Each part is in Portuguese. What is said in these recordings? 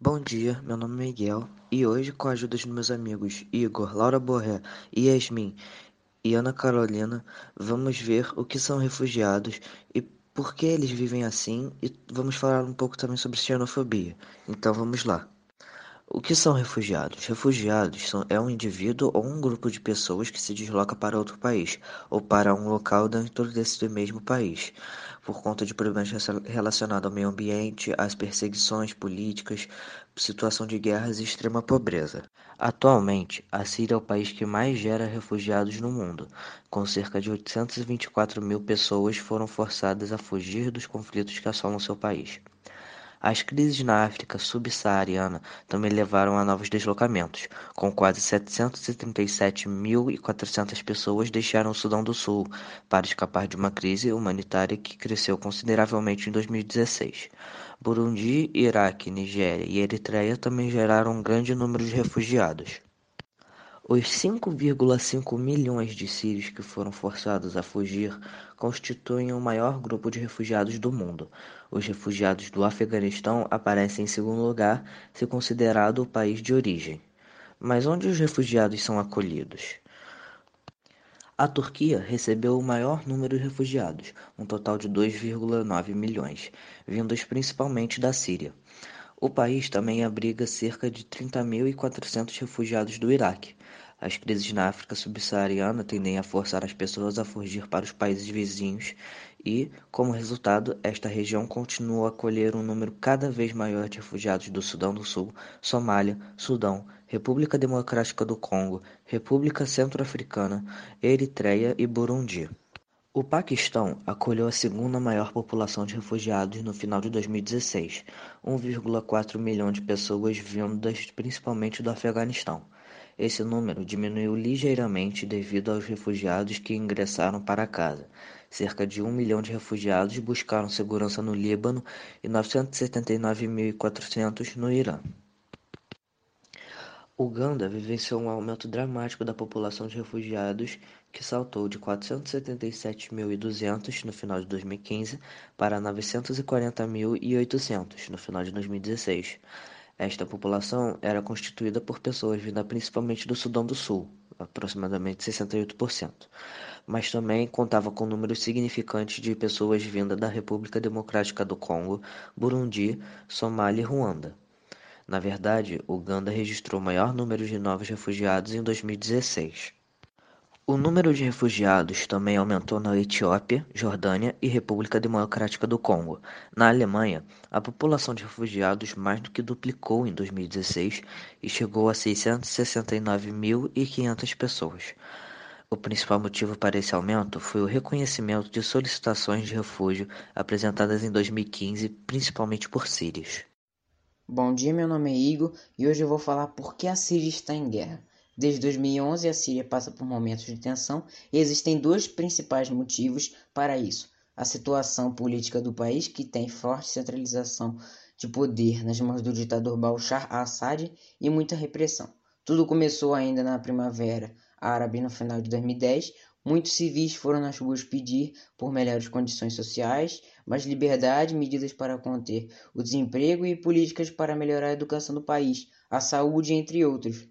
Bom dia, meu nome é Miguel e hoje, com a ajuda dos meus amigos Igor, Laura Borré, Yasmin e Ana Carolina, vamos ver o que são refugiados e por que eles vivem assim e vamos falar um pouco também sobre xenofobia. Então vamos lá. O que são refugiados? Refugiados são, é um indivíduo ou um grupo de pessoas que se desloca para outro país ou para um local dentro desse mesmo país, por conta de problemas relacionados ao meio ambiente, às perseguições políticas, situação de guerras e extrema pobreza. Atualmente, a Síria é o país que mais gera refugiados no mundo, com cerca de 824 mil pessoas foram forçadas a fugir dos conflitos que assolam seu país. As crises na África subsaariana também levaram a novos deslocamentos, com quase 737.400 pessoas deixaram o Sudão do Sul para escapar de uma crise humanitária que cresceu consideravelmente em 2016. Burundi, Iraque, Nigéria e Eritreia também geraram um grande número de refugiados. Os 5,5 milhões de sírios que foram forçados a fugir constituem o maior grupo de refugiados do mundo. Os refugiados do Afeganistão aparecem em segundo lugar, se considerado o país de origem. Mas onde os refugiados são acolhidos? A Turquia recebeu o maior número de refugiados, um total de 2,9 milhões, vindos principalmente da Síria. O país também abriga cerca de 30.400 refugiados do Iraque. As crises na África subsaariana tendem a forçar as pessoas a fugir para os países vizinhos e, como resultado, esta região continua a acolher um número cada vez maior de refugiados do Sudão do Sul, Somália, Sudão, República Democrática do Congo, República Centro-Africana, Eritreia e Burundi. O Paquistão acolheu a segunda maior população de refugiados no final de 2016, 1,4 milhão de pessoas vindas principalmente do Afeganistão. Esse número diminuiu ligeiramente devido aos refugiados que ingressaram para casa. Cerca de um milhão de refugiados buscaram segurança no Líbano e 979.400 no Irã. Uganda vivenciou um aumento dramático da população de refugiados que saltou de 477.200 no final de 2015 para 940.800 no final de 2016. Esta população era constituída por pessoas vindas principalmente do Sudão do Sul, aproximadamente 68%, mas também contava com números significantes de pessoas vindas da República Democrática do Congo, Burundi, Somália e Ruanda. Na verdade, Uganda registrou o maior número de novos refugiados em 2016. O número de refugiados também aumentou na Etiópia, Jordânia e República Democrática do Congo. Na Alemanha, a população de refugiados mais do que duplicou em 2016 e chegou a 669.500 pessoas. O principal motivo para esse aumento foi o reconhecimento de solicitações de refúgio apresentadas em 2015, principalmente por sírios. Bom dia, meu nome é Igor e hoje eu vou falar por que a Síria está em guerra. Desde 2011, a Síria passa por momentos de tensão e existem dois principais motivos para isso: a situação política do país, que tem forte centralização de poder nas mãos do ditador Bashar al-Assad e muita repressão. Tudo começou ainda na primavera árabe no final de 2010, Muitos civis foram nas ruas pedir por melhores condições sociais, mais liberdade, medidas para conter o desemprego e políticas para melhorar a educação do país, a saúde, entre outros.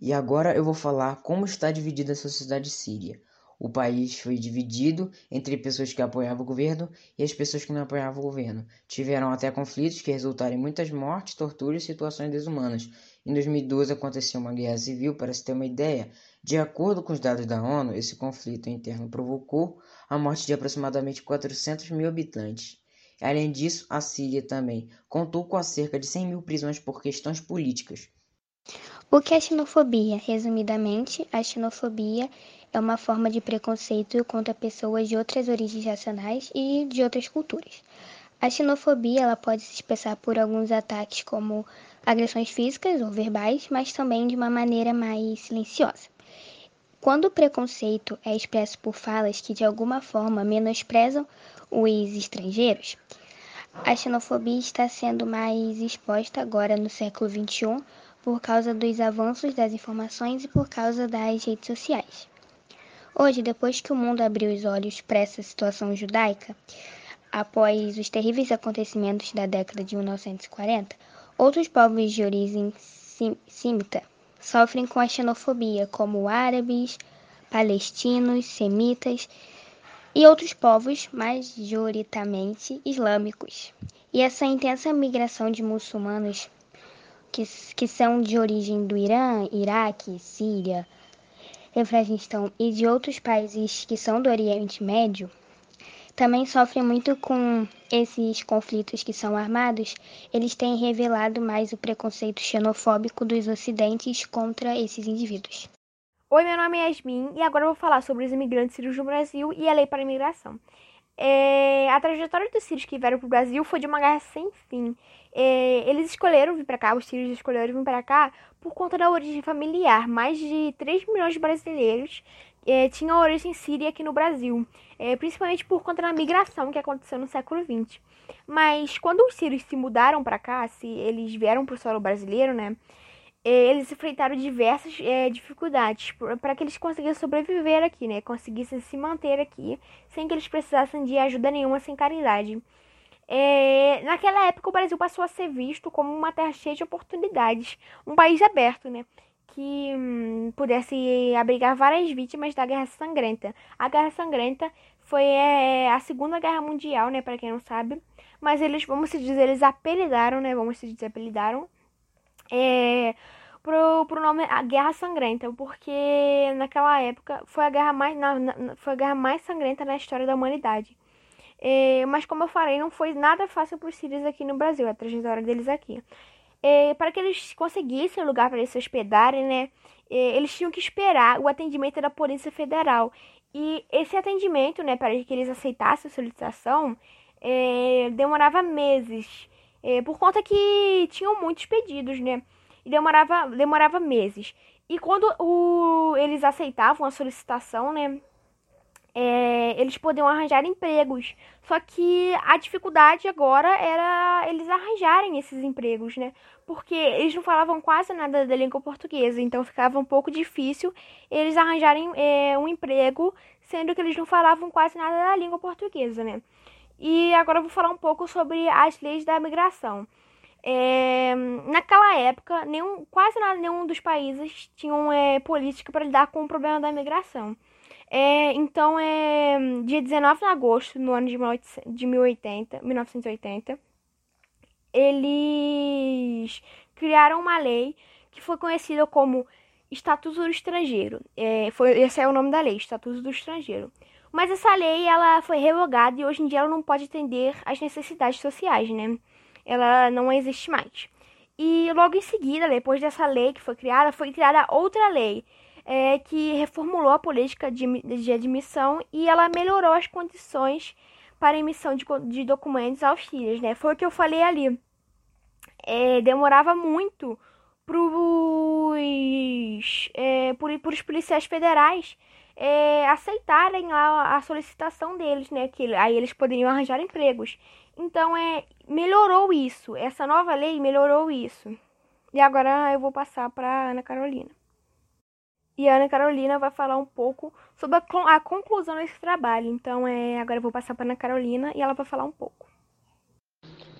E agora eu vou falar como está dividida a sociedade síria. O país foi dividido entre pessoas que apoiavam o governo e as pessoas que não apoiavam o governo. Tiveram até conflitos que resultaram em muitas mortes, torturas e situações desumanas. Em 2012 aconteceu uma guerra civil, para se ter uma ideia. De acordo com os dados da ONU, esse conflito interno provocou a morte de aproximadamente 400 mil habitantes. Além disso, a Síria também contou com cerca de 100 mil prisões por questões políticas. O que é xenofobia? Resumidamente, a xenofobia é uma forma de preconceito contra pessoas de outras origens racionais e de outras culturas. A xenofobia ela pode se expressar por alguns ataques como agressões físicas ou verbais, mas também de uma maneira mais silenciosa. Quando o preconceito é expresso por falas que de alguma forma menosprezam os estrangeiros, a xenofobia está sendo mais exposta agora no século XXI por causa dos avanços das informações e por causa das redes sociais. Hoje, depois que o mundo abriu os olhos para essa situação judaica, após os terríveis acontecimentos da década de 1940, outros povos de origem símita sofrem com a xenofobia, como árabes, palestinos, semitas e outros povos majoritariamente islâmicos. E essa intensa migração de muçulmanos que, que são de origem do Irã, Iraque, Síria, Afeganistão e de outros países que são do Oriente Médio, também sofrem muito com esses conflitos que são armados, eles têm revelado mais o preconceito xenofóbico dos ocidentes contra esses indivíduos. Oi, meu nome é Yasmin e agora eu vou falar sobre os imigrantes sírios no Brasil e a lei para a imigração. É, a trajetória dos sírios que vieram para o Brasil foi de uma guerra sem fim. É, eles escolheram vir para cá, os sírios escolheram vir para cá por conta da origem familiar. Mais de 3 milhões de brasileiros é, tinham origem síria aqui no Brasil, é, principalmente por conta da migração que aconteceu no século XX. Mas quando os sírios se mudaram para cá, se eles vieram para o solo brasileiro, né? É, eles enfrentaram diversas é, dificuldades para que eles conseguissem sobreviver aqui, né? Conseguissem se manter aqui sem que eles precisassem de ajuda nenhuma, sem caridade. É, naquela época, o Brasil passou a ser visto como uma terra cheia de oportunidades, um país aberto, né? Que hum, pudesse abrigar várias vítimas da Guerra Sangrenta. A Guerra Sangrenta foi é, a Segunda Guerra Mundial, né? Para quem não sabe. Mas eles, vamos se dizer, eles apelidaram, né? Vamos se dizer, apelidaram é, pro, pro nome a Guerra Sangrenta, porque naquela época foi a guerra mais, na, na, foi a guerra mais sangrenta na história da humanidade. É, mas como eu falei, não foi nada fácil para os sírios aqui no Brasil, a trajetória deles aqui. É, para que eles conseguissem lugar para eles se hospedarem, né, é, eles tinham que esperar o atendimento da Polícia Federal. E esse atendimento, né, para que eles aceitassem a solicitação, é, demorava meses. É, por conta que tinham muitos pedidos, né? E demorava, demorava meses. E quando o, eles aceitavam a solicitação, né? É, eles podiam arranjar empregos. Só que a dificuldade agora era eles arranjarem esses empregos, né? Porque eles não falavam quase nada da língua portuguesa, então ficava um pouco difícil eles arranjarem é, um emprego, sendo que eles não falavam quase nada da língua portuguesa, né? E agora vou falar um pouco sobre as leis da migração. É, naquela época, nenhum, quase nada, nenhum dos países tinham é, política para lidar com o problema da migração. É, então, é, dia 19 de agosto, no ano de, 18, de 1080, 1980, eles criaram uma lei que foi conhecida como Estatuto do Estrangeiro. É, foi, esse é o nome da lei, Estatuto do Estrangeiro. Mas essa lei ela foi revogada e hoje em dia ela não pode atender às necessidades sociais, né? Ela não existe mais. E logo em seguida, depois dessa lei que foi criada, foi criada outra lei é, que reformulou a política de, de admissão e ela melhorou as condições para emissão de, de documentos aos filhos, né? Foi o que eu falei ali. É, demorava muito para é, os policiais federais é, aceitarem a, a solicitação deles, né? Que aí eles poderiam arranjar empregos. Então, é, melhorou isso. Essa nova lei melhorou isso. E agora eu vou passar para Ana Carolina. E a Ana Carolina vai falar um pouco sobre a, a conclusão desse trabalho. Então, é, agora eu vou passar para Ana Carolina e ela vai falar um pouco.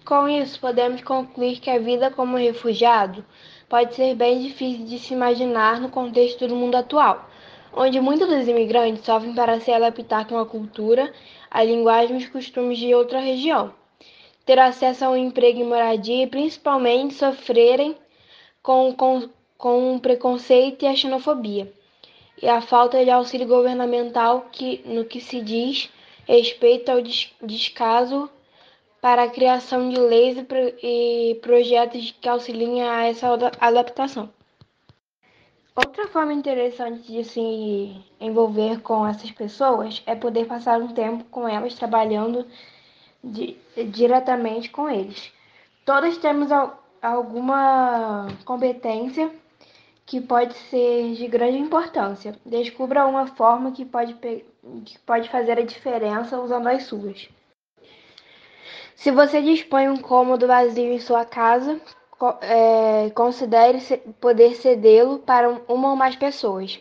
Com isso, podemos concluir que a vida como refugiado pode ser bem difícil de se imaginar no contexto do mundo atual onde muitos dos imigrantes sofrem para se adaptar com a cultura, a linguagem e os costumes de outra região, ter acesso a um emprego e moradia e principalmente sofrerem com, com, com o preconceito e a xenofobia, e a falta de auxílio governamental que, no que se diz respeito ao descaso para a criação de leis e, e projetos que auxiliem a essa adaptação. Outra forma interessante de se envolver com essas pessoas é poder passar um tempo com elas trabalhando di diretamente com eles. Todos temos al alguma competência que pode ser de grande importância. Descubra uma forma que pode, que pode fazer a diferença usando as suas. Se você dispõe um cômodo vazio em sua casa, é, considere poder cedê-lo para uma ou mais pessoas.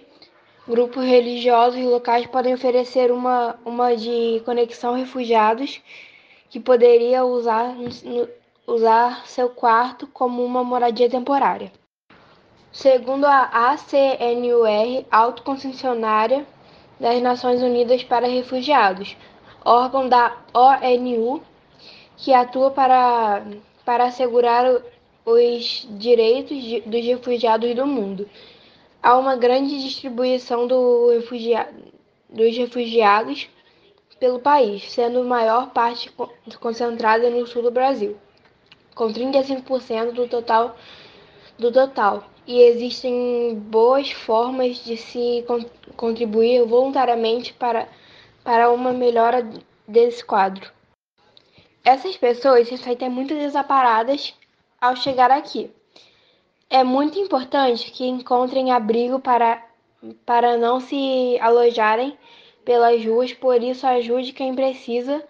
Grupos religiosos e locais podem oferecer uma, uma de conexão refugiados que poderia usar, usar seu quarto como uma moradia temporária. Segundo a ACNUR, autoconcessionária das Nações Unidas para Refugiados, órgão da ONU que atua para, para assegurar os direitos dos refugiados do mundo. Há uma grande distribuição do dos refugiados pelo país, sendo a maior parte concentrada no sul do Brasil, com 35% do total do total. E existem boas formas de se contribuir voluntariamente para, para uma melhora desse quadro. Essas pessoas se sentem muito desamparadas ao chegar aqui. É muito importante que encontrem abrigo para, para não se alojarem pelas ruas, por isso ajude quem precisa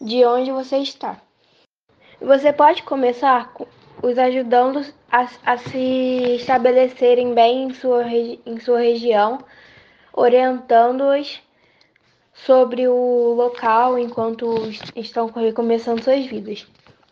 de onde você está. Você pode começar os ajudando a, a se estabelecerem bem em sua, em sua região, orientando-os sobre o local enquanto estão recomeçando suas vidas.